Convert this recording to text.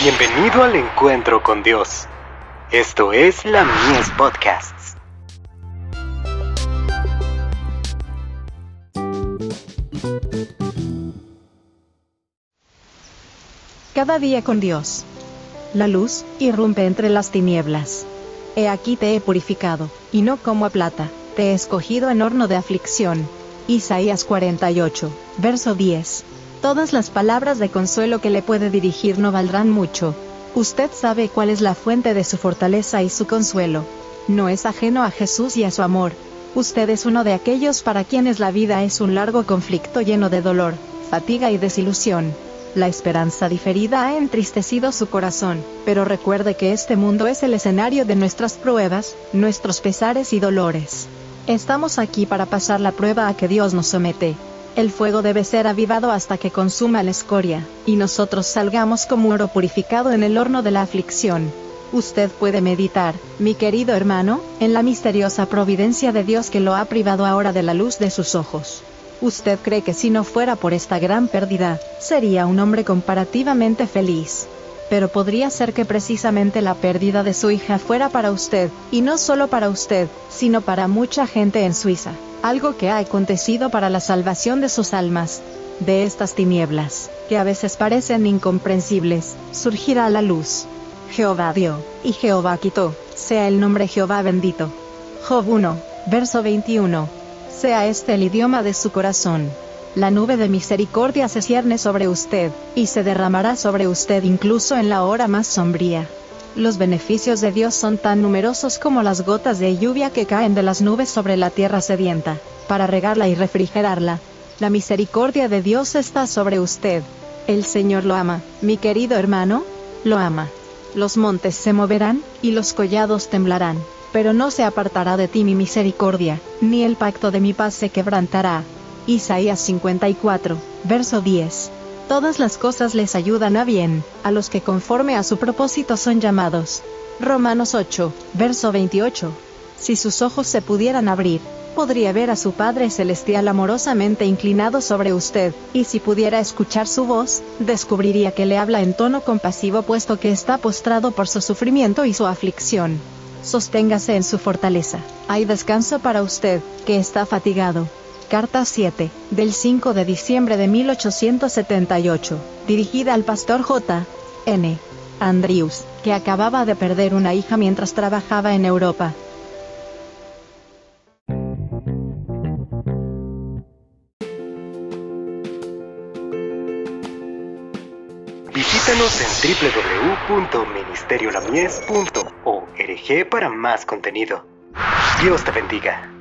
Bienvenido al encuentro con Dios. Esto es la Mies Podcasts. Cada día con Dios. La luz irrumpe entre las tinieblas. He aquí te he purificado, y no como a plata, te he escogido en horno de aflicción. Isaías 48, verso 10. Todas las palabras de consuelo que le puede dirigir no valdrán mucho. Usted sabe cuál es la fuente de su fortaleza y su consuelo. No es ajeno a Jesús y a su amor. Usted es uno de aquellos para quienes la vida es un largo conflicto lleno de dolor, fatiga y desilusión. La esperanza diferida ha entristecido su corazón, pero recuerde que este mundo es el escenario de nuestras pruebas, nuestros pesares y dolores. Estamos aquí para pasar la prueba a que Dios nos somete. El fuego debe ser avivado hasta que consuma la escoria, y nosotros salgamos como oro purificado en el horno de la aflicción. Usted puede meditar, mi querido hermano, en la misteriosa providencia de Dios que lo ha privado ahora de la luz de sus ojos. Usted cree que si no fuera por esta gran pérdida, sería un hombre comparativamente feliz. Pero podría ser que precisamente la pérdida de su hija fuera para usted, y no solo para usted, sino para mucha gente en Suiza algo que ha acontecido para la salvación de sus almas. De estas tinieblas, que a veces parecen incomprensibles, surgirá la luz. Jehová dio, y Jehová quitó, sea el nombre Jehová bendito. Job 1, verso 21. Sea este el idioma de su corazón. La nube de misericordia se cierne sobre usted, y se derramará sobre usted incluso en la hora más sombría. Los beneficios de Dios son tan numerosos como las gotas de lluvia que caen de las nubes sobre la tierra sedienta, para regarla y refrigerarla. La misericordia de Dios está sobre usted. El Señor lo ama, mi querido hermano, lo ama. Los montes se moverán, y los collados temblarán, pero no se apartará de ti mi misericordia, ni el pacto de mi paz se quebrantará. Isaías 54, verso 10. Todas las cosas les ayudan a bien, a los que conforme a su propósito son llamados. Romanos 8, verso 28. Si sus ojos se pudieran abrir, podría ver a su Padre Celestial amorosamente inclinado sobre usted, y si pudiera escuchar su voz, descubriría que le habla en tono compasivo puesto que está postrado por su sufrimiento y su aflicción. Sosténgase en su fortaleza. Hay descanso para usted, que está fatigado. Carta 7, del 5 de diciembre de 1878, dirigida al pastor J. N. Andrews, que acababa de perder una hija mientras trabajaba en Europa. Visítanos en www.ministeriolamies.org para más contenido. Dios te bendiga.